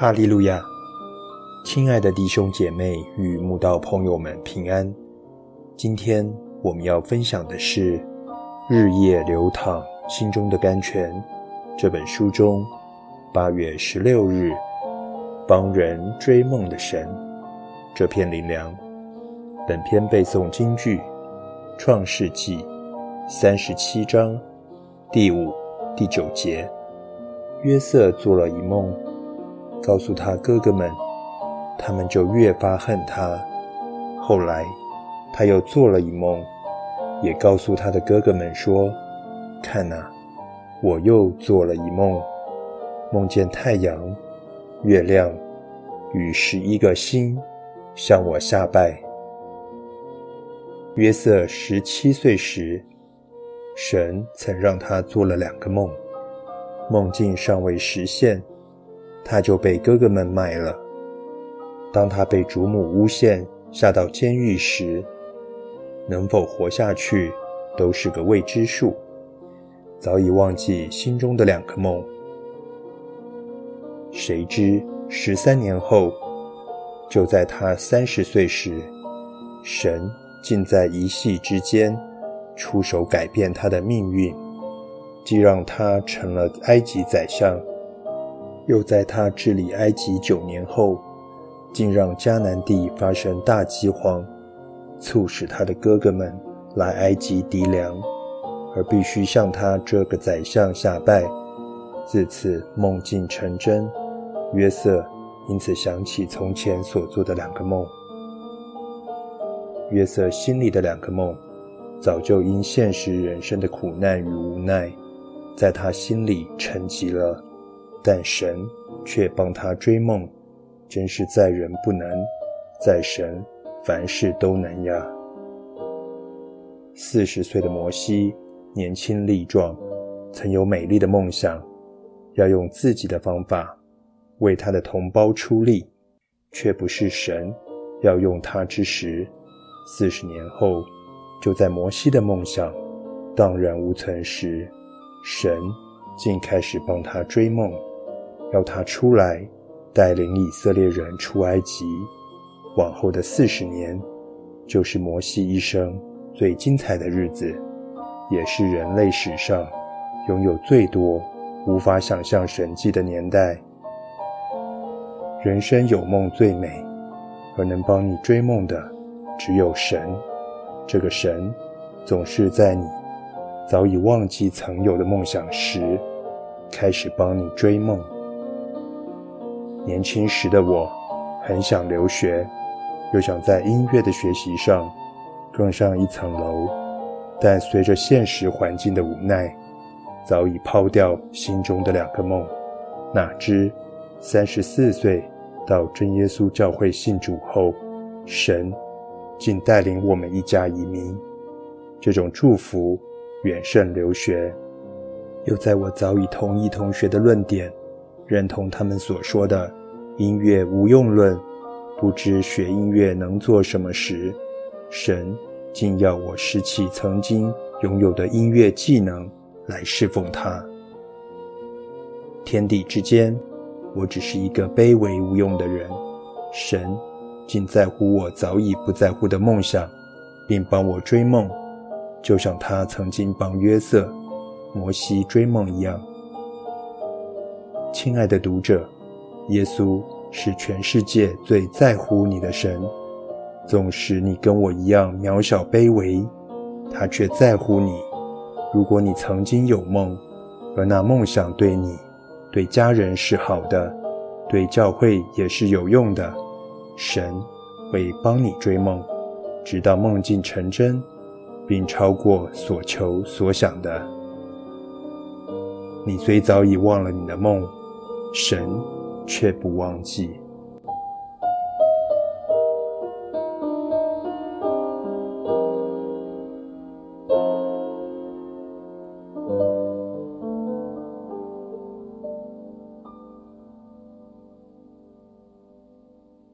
哈利路亚！亲爱的弟兄姐妹与慕道朋友们平安。今天我们要分享的是《日夜流淌心中的甘泉》这本书中八月十六日帮人追梦的神这篇灵粮。本篇背诵京剧《创世纪》三十七章第五、第九节。约瑟做了一梦。告诉他哥哥们，他们就越发恨他。后来，他又做了一梦，也告诉他的哥哥们说：“看呐，我又做了一梦，梦见太阳、月亮与十一个星向我下拜。”约瑟十七岁时，神曾让他做了两个梦，梦境尚未实现。他就被哥哥们卖了。当他被主母诬陷下到监狱时，能否活下去都是个未知数。早已忘记心中的两个梦。谁知十三年后，就在他三十岁时，神竟在一夕之间出手改变他的命运，既让他成了埃及宰相。又在他治理埃及九年后，竟让迦南地发生大饥荒，促使他的哥哥们来埃及籴粮，而必须向他这个宰相下拜。自此梦境成真，约瑟因此想起从前所做的两个梦。约瑟心里的两个梦，早就因现实人生的苦难与无奈，在他心里沉积了。但神却帮他追梦，真是在人不能，在神凡事都能呀。四十岁的摩西年轻力壮，曾有美丽的梦想，要用自己的方法为他的同胞出力，却不是神要用他之时。四十年后，就在摩西的梦想荡然无存时，神竟开始帮他追梦。要他出来带领以色列人出埃及，往后的四十年，就是摩西一生最精彩的日子，也是人类史上拥有最多无法想象神迹的年代。人生有梦最美，而能帮你追梦的只有神。这个神总是在你早已忘记曾有的梦想时，开始帮你追梦。年轻时的我，很想留学，又想在音乐的学习上更上一层楼，但随着现实环境的无奈，早已抛掉心中的两个梦。哪知三十四岁到真耶稣教会信主后，神竟带领我们一家移民，这种祝福远胜留学。又在我早已同意同学的论点。认同他们所说的“音乐无用论”，不知学音乐能做什么时，神竟要我拾起曾经拥有的音乐技能来侍奉他。天地之间，我只是一个卑微无用的人，神竟在乎我早已不在乎的梦想，并帮我追梦，就像他曾经帮约瑟、摩西追梦一样。亲爱的读者，耶稣是全世界最在乎你的神。纵使你跟我一样渺小卑微，他却在乎你。如果你曾经有梦，而那梦想对你、对家人是好的，对教会也是有用的，神会帮你追梦，直到梦境成真，并超过所求所想的。你虽早已忘了你的梦。神却不忘记。